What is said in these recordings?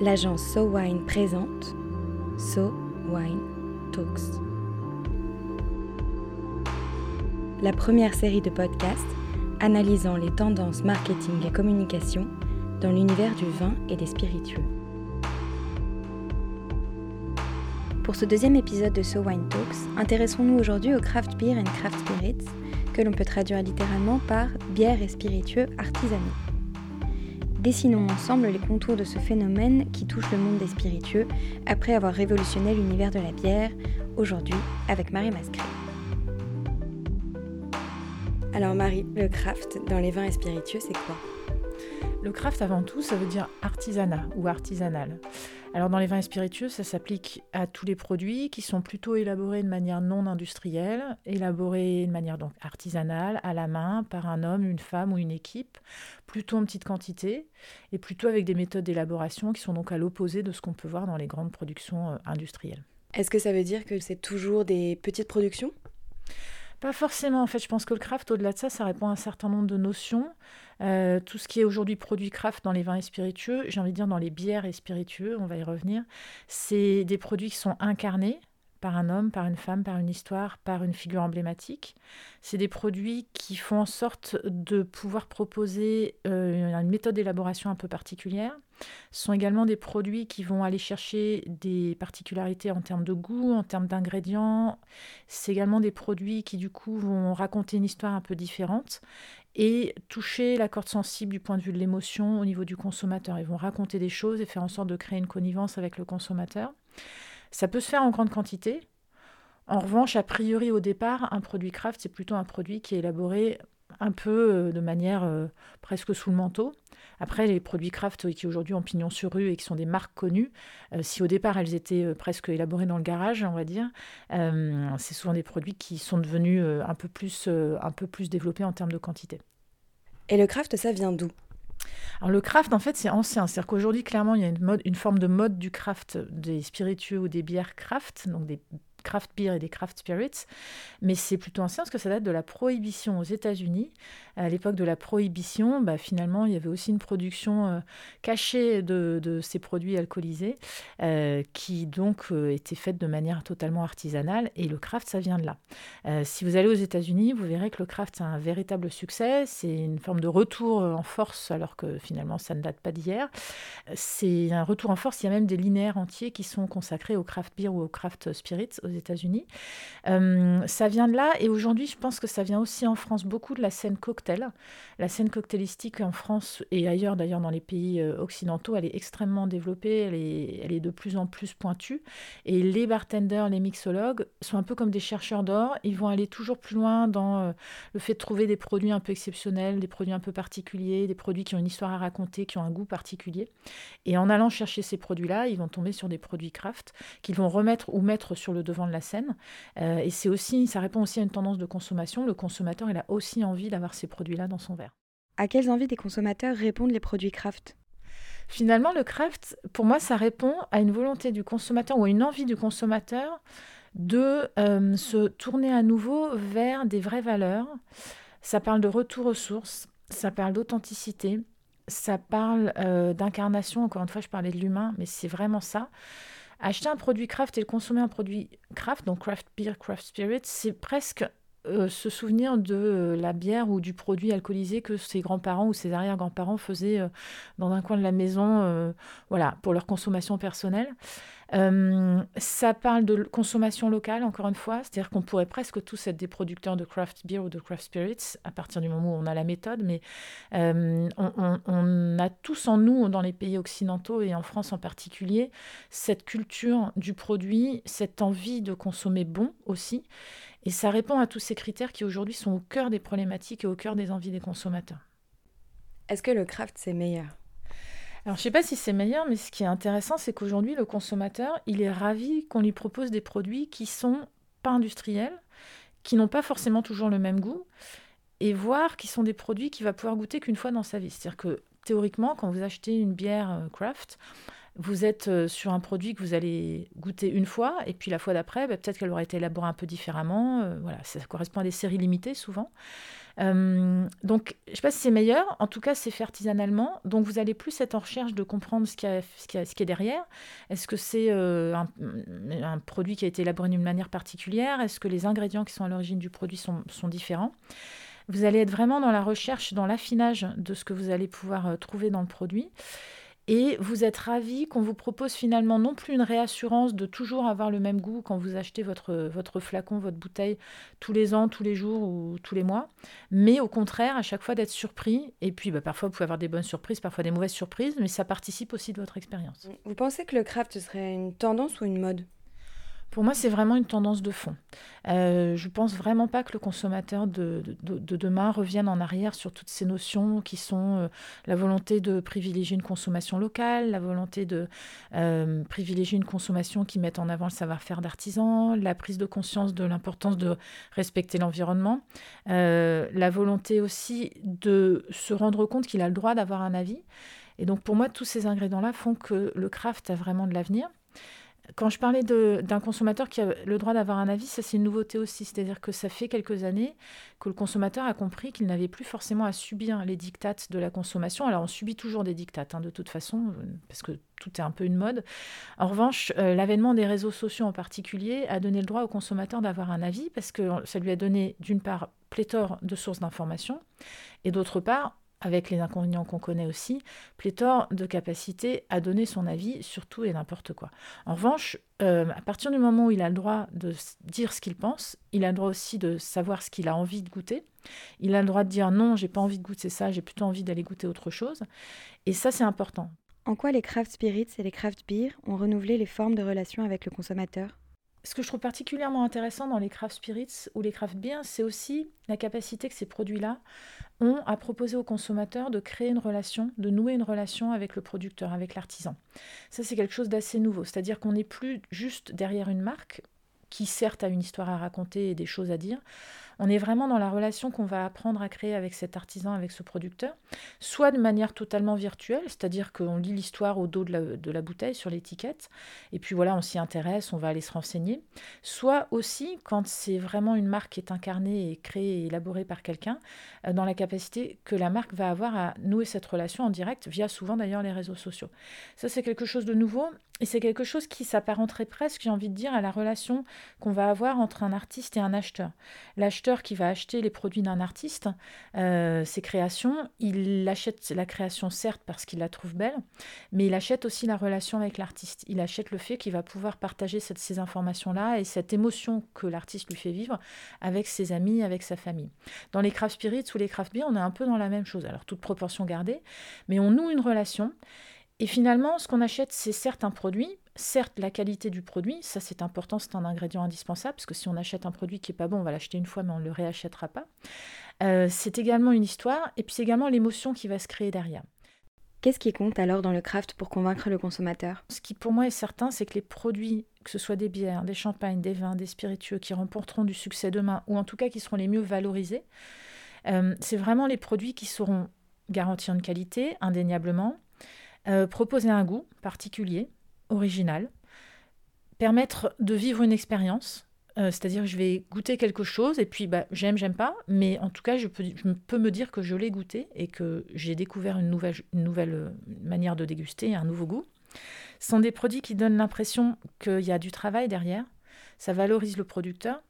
l'agence So Wine présente So Wine Talks. La première série de podcasts analysant les tendances marketing et communication dans l'univers du vin et des spiritueux. Pour ce deuxième épisode de So Wine Talks, intéressons-nous aujourd'hui au craft beer and craft spirits, que l'on peut traduire littéralement par bière et spiritueux artisanaux. Dessinons ensemble les contours de ce phénomène qui touche le monde des spiritueux après avoir révolutionné l'univers de la bière, aujourd'hui avec Marie Mascret. Alors Marie, le craft dans les vins et spiritueux, c'est quoi? Le craft avant tout, ça veut dire artisanat ou artisanal. Alors dans les vins spiritueux, ça s'applique à tous les produits qui sont plutôt élaborés de manière non industrielle, élaborés de manière donc artisanale, à la main, par un homme, une femme ou une équipe, plutôt en petite quantité, et plutôt avec des méthodes d'élaboration qui sont donc à l'opposé de ce qu'on peut voir dans les grandes productions euh, industrielles. Est-ce que ça veut dire que c'est toujours des petites productions? Pas forcément, en fait, je pense que le craft, au-delà de ça, ça répond à un certain nombre de notions. Euh, tout ce qui est aujourd'hui produit craft dans les vins et spiritueux, j'ai envie de dire dans les bières et spiritueux, on va y revenir, c'est des produits qui sont incarnés par un homme, par une femme, par une histoire, par une figure emblématique. C'est des produits qui font en sorte de pouvoir proposer euh, une méthode d'élaboration un peu particulière. Ce sont également des produits qui vont aller chercher des particularités en termes de goût, en termes d'ingrédients. C'est également des produits qui du coup vont raconter une histoire un peu différente et toucher la corde sensible du point de vue de l'émotion au niveau du consommateur. Ils vont raconter des choses et faire en sorte de créer une connivence avec le consommateur. Ça peut se faire en grande quantité. En revanche, a priori au départ, un produit craft, c'est plutôt un produit qui est élaboré un peu euh, de manière euh, presque sous le manteau. Après, les produits craft qui aujourd'hui ont pignon sur rue et qui sont des marques connues, euh, si au départ elles étaient presque élaborées dans le garage, on va dire, c'est souvent des produits qui sont devenus un, peu plus, un peu plus développés en termes de quantité. Et le craft, ça vient d'où? Alors le craft, en fait, c'est ancien. C'est-à-dire qu'aujourd'hui, clairement, il y a une, mode, une forme de mode du craft, des spiritueux ou des bières craft, donc des craft beer et des craft spirits, mais c'est plutôt ancien parce que ça date de la prohibition aux États-Unis. À l'époque de la prohibition, bah, finalement, il y avait aussi une production euh, cachée de, ces produits alcoolisés euh, qui donc euh, était faite de manière totalement artisanale et le craft, ça vient de là. si vous allez aux États-Unis, vous verrez que le craft, c'est un véritable succès. C'est une forme de retour en force alors que finalement, ça ne date pas d'hier. C'est un retour en force. Il y a même des linéaires entiers qui sont consacrés au craft beer ou au craft spirits aux États-Unis. Euh, ça vient de là et aujourd'hui, je pense que ça vient aussi en France beaucoup de la scène cocktail. La scène cocktailistique en France et ailleurs, d'ailleurs dans les pays euh, occidentaux, elle est extrêmement développée, elle est, elle est de plus en plus pointue. Et les bartenders, les mixologues sont un peu comme des chercheurs d'or. Ils vont aller toujours plus loin dans euh, le fait de trouver des produits un peu exceptionnels, des produits un peu particuliers, des produits qui ont une histoire à raconter, qui ont un goût particulier. Et en allant chercher ces produits-là, ils vont tomber sur des produits craft qu'ils vont remettre ou mettre sur le devant de la scène. Euh, et c'est aussi, ça répond aussi à une tendance de consommation. Le consommateur, il a aussi envie d'avoir ces produits-là dans son verre. À quelles envies des consommateurs répondent les produits craft Finalement, le craft, pour moi, ça répond à une volonté du consommateur ou à une envie du consommateur de euh, se tourner à nouveau vers des vraies valeurs. Ça parle de retour aux sources, ça parle d'authenticité, ça parle euh, d'incarnation. Encore une fois, je parlais de l'humain, mais c'est vraiment ça. Acheter un produit craft et consommer un produit craft, donc craft beer, craft spirit, c'est presque euh, se souvenir de euh, la bière ou du produit alcoolisé que ses grands-parents ou ses arrière-grands-parents faisaient euh, dans un coin de la maison, voilà, pour leur consommation personnelle. Ça parle de consommation locale, encore une fois, c'est-à-dire qu'on pourrait presque tous être des producteurs de craft beer ou de craft spirits à partir du moment où on a la méthode, mais on, on, a tous en nous, dans les pays occidentaux et en France en particulier, cette culture du produit, cette envie de consommer bon aussi. Et ça répond à tous ces critères qui aujourd'hui sont au cœur des problématiques et au cœur des envies des consommateurs. Est-ce que le craft, c'est meilleur? Alors, je ne sais pas si c'est meilleur, mais ce qui est intéressant, c'est qu'aujourd'hui, le consommateur, il est ravi qu'on lui propose des produits qui sont pas industriels, qui n'ont pas forcément toujours le même goût, et voir qui sont des produits qu'il va pouvoir goûter qu'une fois dans sa vie. C'est-à-dire que théoriquement, quand vous achetez une bière euh, craft, vous êtes euh, sur un produit que vous allez goûter une fois, et puis la fois d'après, bah, peut-être qu'elle aurait été élaborée un peu différemment. Euh, voilà, ça correspond à des séries limitées souvent. Euh, donc, je ne sais pas si c'est meilleur. En tout cas, c'est fait artisanalement. Donc, vous allez plus être en recherche de comprendre ce qui, est derrière. Est-ce que c'est un, produit qui a été élaboré d'une manière particulière? Est-ce que les ingrédients qui sont à l'origine du produit sont, sont différents? Vous allez être vraiment dans la recherche, dans l'affinage de ce que vous allez pouvoir trouver dans le produit. Et vous êtes ravi qu'on vous propose finalement non plus une réassurance de toujours avoir le même goût quand vous achetez votre, votre flacon, votre bouteille tous les ans, tous les jours ou tous les mois, mais au contraire, à chaque fois d'être surpris. Et puis bah, parfois, vous pouvez avoir des bonnes surprises, parfois des mauvaises surprises, mais ça participe aussi de votre expérience. Vous pensez que le craft serait une tendance ou une mode? Pour moi, c'est vraiment une tendance de fond. Euh, je ne pense vraiment pas que le consommateur de, demain revienne en arrière sur toutes ces notions qui sont euh, la volonté de privilégier une consommation locale, la volonté de euh, privilégier une consommation qui mette en avant le savoir-faire d'artisan, la prise de conscience de l'importance de respecter l'environnement, la volonté aussi de se rendre compte qu'il a le droit d'avoir un avis. Et donc pour moi, tous ces ingrédients-là font que le craft a vraiment de l'avenir. Quand je parlais d'un consommateur qui a le droit d'avoir un avis, ça c'est une nouveauté aussi. C'est-à-dire que ça fait quelques années que le consommateur a compris qu'il n'avait plus forcément à subir les dictates de la consommation. Alors on subit toujours des dictates hein, de toute façon, parce que tout est un peu une mode. En revanche, euh, l'avènement des réseaux sociaux en particulier a donné le droit au consommateur d'avoir un avis, parce que ça lui a donné d'une part pléthore de sources d'informations, et d'autre part avec les inconvénients qu'on connaît aussi, pléthore de capacité à donner son avis sur tout et n'importe quoi. En revanche, euh, à partir du moment où il a le droit de dire ce qu'il pense, il a le droit aussi de savoir ce qu'il a envie de goûter. Il a le droit de dire non, j'ai pas envie de goûter ça, j'ai plutôt envie d'aller goûter autre chose. Et ça, c'est important. En quoi les craft spirits et les craft beer ont renouvelé les formes de relation avec le consommateur? Ce que je trouve particulièrement intéressant dans les craft spirits ou les craft beers, c'est aussi la capacité que ces produits-là ont à proposer aux consommateurs de créer une relation, de nouer une relation avec le producteur, avec l'artisan. Ça, c'est quelque chose d'assez nouveau. C'est-à-dire qu'on n'est plus juste derrière une marque qui certes a une histoire à raconter et des choses à dire, on est vraiment dans la relation qu'on va apprendre à créer avec cet artisan, avec ce producteur, soit de manière totalement virtuelle, c'est-à-dire qu'on lit l'histoire au dos de la, bouteille sur l'étiquette, et puis voilà, on s'y intéresse, on va aller se renseigner, soit aussi quand c'est vraiment une marque qui est incarnée et créée et élaborée par quelqu'un, euh, dans la capacité que la marque va avoir à nouer cette relation en direct, via souvent d'ailleurs les réseaux sociaux. Ça, c'est quelque chose de nouveau, et c'est quelque chose qui s'apparenterait presque, j'ai envie de dire, à la relation qu'on va avoir entre un artiste et un acheteur. L'acheteur qui va acheter les produits d'un artiste, euh, ses créations, il achète la création certes parce qu'il la trouve belle, mais il achète aussi la relation avec l'artiste. Il achète le fait qu'il va pouvoir partager ces informations-là et cette émotion que l'artiste lui fait vivre avec ses amis, avec sa famille. Dans les craft spirits ou les craft beer, on est un peu dans la même chose. Alors toute proportion gardée, mais on noue une relation. Et finalement, ce qu'on achète, c'est certes un produit, certes la qualité du produit, ça c'est important, c'est un ingrédient indispensable, parce que si on achète un produit qui est pas bon, on va l'acheter une fois, mais on ne le réachètera pas. Euh, c'est également une histoire, et puis c'est également l'émotion qui va se créer derrière. Qu'est-ce qui compte alors dans le craft pour convaincre le consommateur? Ce qui pour moi est certain, c'est que les produits, que ce soit des bières, des champagnes, des vins, des spiritueux, qui remporteront du succès demain, ou en tout cas qui seront les mieux valorisés, euh, c'est vraiment les produits qui sauront garantir une qualité, indéniablement, euh, proposer un goût particulier, original, permettre de vivre une expérience. Euh, c'est-à-dire je vais goûter quelque chose et puis bah, j'aime, j'aime pas, mais en tout cas je peux, peux me dire que je l'ai goûté et que j'ai découvert une nouvelle, une nouvelle euh, manière de déguster, un nouveau goût. Ce sont des produits qui donnent l'impression qu'il y a du travail derrière, ça valorise le producteur.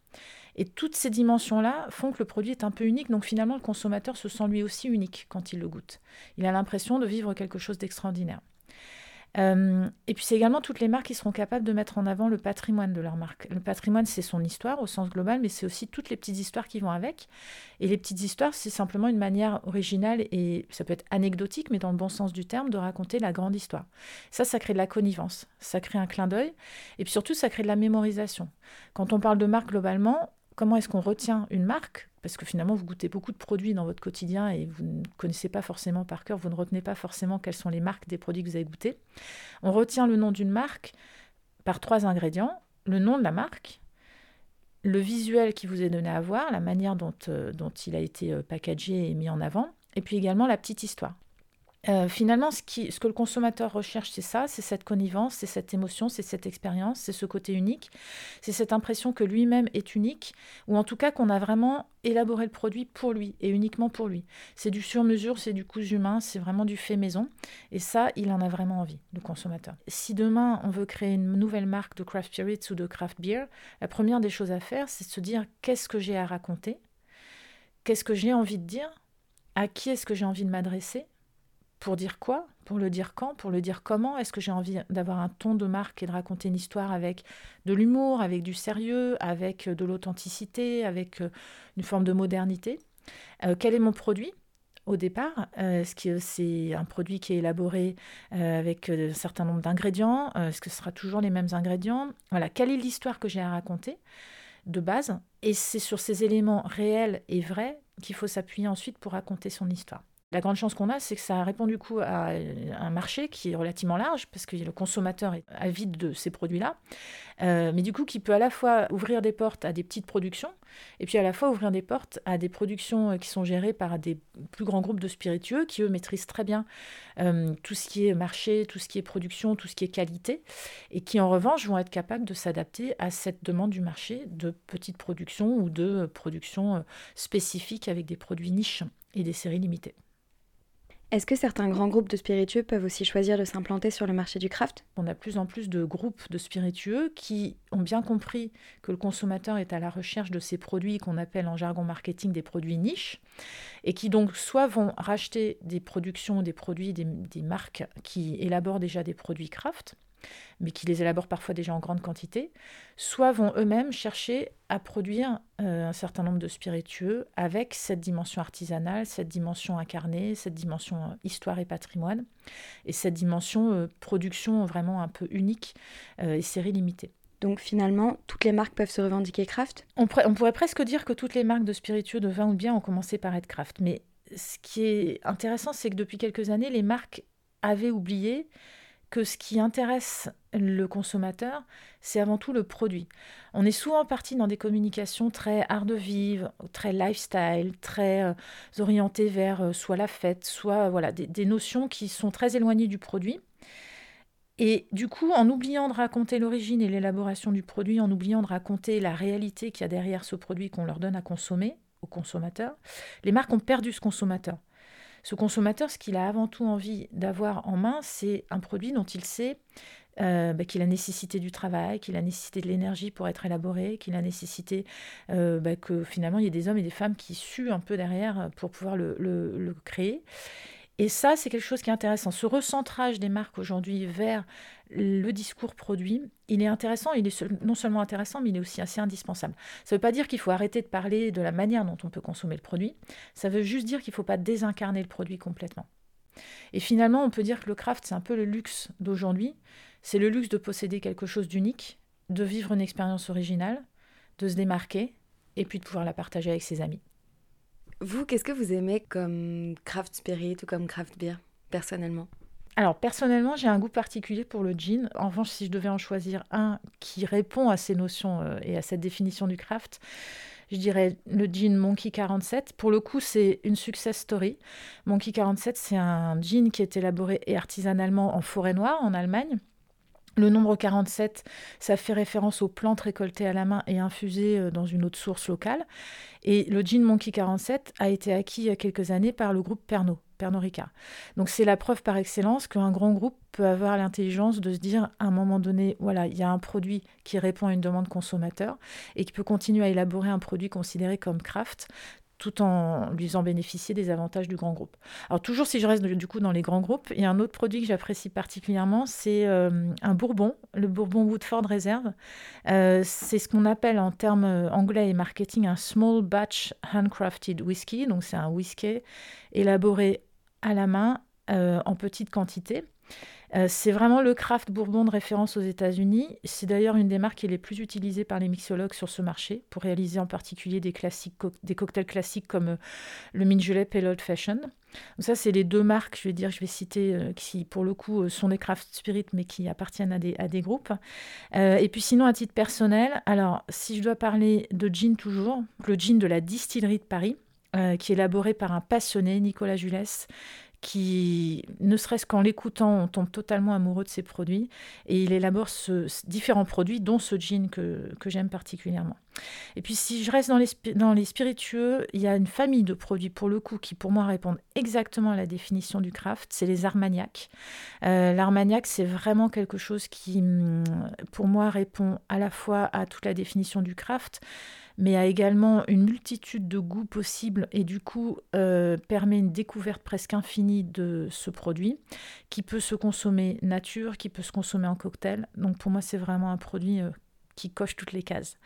Et toutes ces dimensions-là font que le produit est un peu unique, donc finalement le consommateur se sent lui aussi unique quand il le goûte. Il a l'impression de vivre quelque chose d'extraordinaire. Euh, et puis c'est également toutes les marques qui seront capables de mettre en avant le patrimoine de leur marque. Le patrimoine, c'est son histoire au sens global, mais c'est aussi toutes les petites histoires qui vont avec. Et les petites histoires, c'est simplement une manière originale et ça peut être anecdotique, mais dans le bon sens du terme, de raconter la grande histoire. Ça, ça crée de la connivence, ça crée un clin d'œil, et puis surtout, ça crée de la mémorisation. Quand on parle de marque globalement, comment est-ce qu'on retient une marque? Parce que finalement, vous goûtez beaucoup de produits dans votre quotidien et vous ne connaissez pas forcément par cœur, vous ne retenez pas forcément quelles sont les marques des produits que vous avez goûtés. On retient le nom d'une marque par trois ingrédients le nom de la marque, le visuel qui vous est donné à voir, la manière dont, euh, dont il a été euh, packagé et mis en avant, et puis également la petite histoire. Euh, finalement, ce, que le consommateur recherche, c'est ça, c'est cette connivence, c'est cette émotion, c'est cette expérience, c'est ce côté unique, c'est cette impression que lui-même est unique, ou en tout cas qu'on a vraiment élaboré le produit pour lui et uniquement pour lui. C'est du sur-mesure, c'est du coût humain, c'est vraiment du fait maison, et ça, il en a vraiment envie, le consommateur. Si demain on veut créer une nouvelle marque de craft spirits ou de craft beer, la première des choses à faire, c'est de se dire qu'est-ce que j'ai à raconter, qu'est-ce que j'ai envie de dire, à qui est-ce que j'ai envie de m'adresser? Pour dire quoi Pour le dire quand Pour le dire comment? Est-ce que j'ai envie d'avoir un ton de marque et de raconter une histoire avec de l'humour, avec du sérieux, avec euh, de l'authenticité, avec euh, une forme de modernité? Euh, Quel est mon produit? Au départ Est-ce que c'est un produit qui est élaboré avec un certain nombre d'ingrédients? Est-ce que ce sera toujours les mêmes ingrédients? Voilà, quelle est l'histoire que j'ai à raconter de base? Et c'est sur ces éléments réels et vrais qu'il faut s'appuyer ensuite pour raconter son histoire. La grande chance qu'on a, c'est que ça répond du coup à un marché qui est relativement large, parce que le consommateur est avide de ces produits-là, euh, mais du coup qui peut à la fois ouvrir des portes à des petites productions, et puis à la fois ouvrir des portes à des productions euh, qui sont gérées par des plus grands groupes de spiritueux, qui eux maîtrisent très bien euh, tout ce qui est marché, tout ce qui est production, tout ce qui est qualité, et qui en revanche vont être capables de s'adapter à cette demande du marché de petites productions ou de productions spécifiques avec des produits niches et des séries limitées. Est-ce que certains grands groupes de spiritueux peuvent aussi choisir de s'implanter sur le marché du craft? On a plus en plus de groupes de spiritueux qui ont bien compris que le consommateur est à la recherche de ces produits qu'on appelle en jargon marketing des produits niches et qui donc soit vont racheter des productions, des produits, des, des marques qui élaborent déjà des produits craft, mais qui les élaborent parfois déjà en grande quantité, soit vont eux-mêmes chercher à produire euh, un certain nombre de spiritueux avec cette dimension artisanale, cette dimension incarnée, cette dimension euh, histoire et patrimoine, et cette dimension euh, production vraiment un peu unique et série limitée. Donc finalement, toutes les marques peuvent se revendiquer craft? On, on, pourrait presque dire que toutes les marques de spiritueux, de vin ou de bien ont commencé par être craft. Mais ce qui est intéressant, c'est que depuis quelques années, les marques avaient oublié que ce qui intéresse le consommateur, c'est avant tout le produit. On est souvent parti dans des communications très art de vivre, très lifestyle, très euh, orientées vers euh, soit la fête, soit voilà des, des, notions qui sont très éloignées du produit. Et du coup, en oubliant de raconter l'origine et l'élaboration du produit, en oubliant de raconter la réalité qu'il y a derrière ce produit qu'on leur donne à consommer, aux consommateurs, les marques ont perdu ce consommateur. Ce consommateur, ce qu'il a avant tout envie d'avoir en main, c'est un produit dont il sait euh, bah, qu'il a nécessité du travail, qu'il a nécessité de l'énergie pour être élaboré, qu'il a nécessité euh, bah, que finalement il y ait des hommes et des femmes qui suent un peu derrière pour pouvoir le, le créer. Et ça, c'est quelque chose qui est intéressant. Ce recentrage des marques aujourd'hui vers le discours produit, il est intéressant, il est non seulement intéressant, mais il est aussi assez indispensable. Ça ne veut pas dire qu'il faut arrêter de parler de la manière dont on peut consommer le produit, ça veut juste dire qu'il ne faut pas désincarner le produit complètement. Et finalement, on peut dire que le craft, c'est un peu le luxe d'aujourd'hui. C'est le luxe de posséder quelque chose d'unique, de vivre une expérience originale, de se démarquer, et puis de pouvoir la partager avec ses amis. Vous, qu'est-ce que vous aimez comme craft spirit ou comme craft beer, personnellement? Alors personnellement, j'ai un goût particulier pour le gin. En revanche, si je devais en choisir un qui répond à ces notions euh, et à cette définition du craft, je dirais le gin Monkey 47. Pour le coup, c'est une success story. Monkey 47, c'est un gin qui est élaboré et artisanalement en forêt noire en Allemagne. Le nombre 47, ça fait référence aux plantes récoltées à la main et infusées euh, dans une autre source locale. Et le gin Monkey 47 a été acquis il y a quelques années par le groupe Pernod, Pernod Ricard. Donc c'est la preuve par excellence qu'un grand groupe peut avoir l'intelligence de se dire à un moment donné, voilà, il y a un produit qui répond à une demande consommateur et qui peut continuer à élaborer un produit considéré comme craft tout en lui faisant bénéficier des avantages du grand groupe. Alors toujours si je reste du coup dans les grands groupes, il y a un autre produit que j'apprécie particulièrement, c'est euh, un bourbon, le bourbon Woodford Reserve. Euh, c'est ce qu'on appelle en termes euh, anglais et marketing un small batch handcrafted whisky, donc c'est un whisky élaboré à la main en petite quantité. Euh, c'est vraiment le craft bourbon de référence aux États-Unis. C'est d'ailleurs une des marques qui est les plus utilisées par les mixologues sur ce marché pour réaliser en particulier des, classiques, des cocktails classiques comme euh, le mint julep et l'old fashion. ça, c'est les deux marques, je vais dire, je vais citer, euh, qui pour le coup sont des craft spirit, mais qui appartiennent à des, groupes. et puis sinon, à titre personnel, alors si je dois parler de gin toujours, le gin de la distillerie de Paris, qui est élaboré par un passionné, Nicolas Julès, qui, ne serait-ce qu'en l'écoutant, on tombe totalement amoureux de ses produits. Et il élabore ce, différents produits, dont ce que, que j'aime particulièrement. Et puis si je reste dans les, dans les spiritueux, il y a une famille de produits pour le coup qui pour moi répondent exactement à la définition du craft, c'est les armagnacs. Euh, L'armagnac c'est vraiment quelque chose qui hum, pour moi répond à la fois à toute la définition du craft, mais a également une multitude de goûts possibles et du coup euh, permet une découverte presque infinie de ce produit qui peut se consommer nature, qui peut se consommer en cocktail. Donc pour moi c'est vraiment un produit euh, qui coche toutes les cases.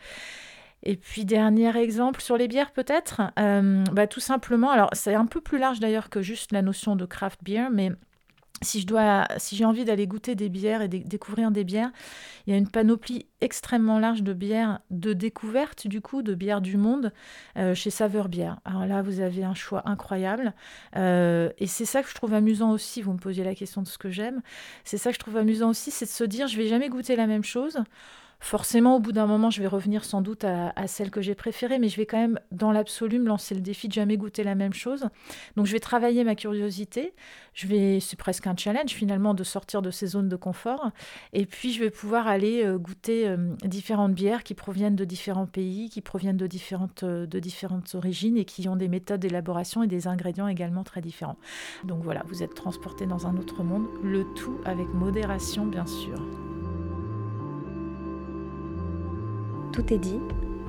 Et puis dernier exemple sur les bières peut-être, euh, bah, tout simplement, alors c'est un peu plus large d'ailleurs que juste la notion de craft beer, mais si j'ai envie d'aller goûter des bières et découvrir des bières, il y a une panoplie extrêmement large de bières de découverte du coup, de bières du monde euh, chez Saveur Bière. Alors là, vous avez un choix incroyable euh, et c'est ça que je trouve amusant aussi. Vous me posiez la question de ce que j'aime. C'est ça que je trouve amusant aussi, c'est de se dire je vais jamais goûter la même chose. Forcément, au bout d'un moment, je vais revenir sans doute à, celle que j'ai préférée, mais je vais quand même, dans l'absolu, me lancer le défi de jamais goûter la même chose. Donc, je vais travailler ma curiosité. Je vais, c'est presque un challenge finalement de sortir de ces zones de confort. Et puis, je vais pouvoir aller euh, goûter euh, différentes bières qui proviennent de différents pays, qui proviennent de différentes, euh, de différentes origines et qui ont des méthodes d'élaboration et des ingrédients également très différents. Donc voilà, vous êtes transporté dans un autre monde, le tout avec modération, bien sûr. Tout est dit,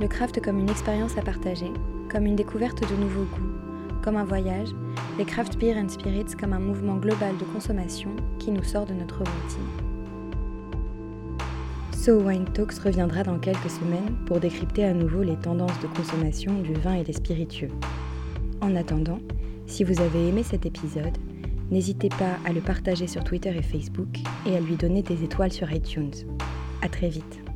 le craft comme une expérience à partager, comme une découverte de nouveaux goûts, comme un voyage, les craft beer and spirits comme un mouvement global de consommation qui nous sort de notre routine. So Wine Talks reviendra dans quelques semaines pour décrypter à nouveau les tendances de consommation du vin et des spiritueux. En attendant, si vous avez aimé cet épisode, n'hésitez pas à le partager sur Twitter et Facebook et à lui donner des étoiles sur iTunes. À très vite.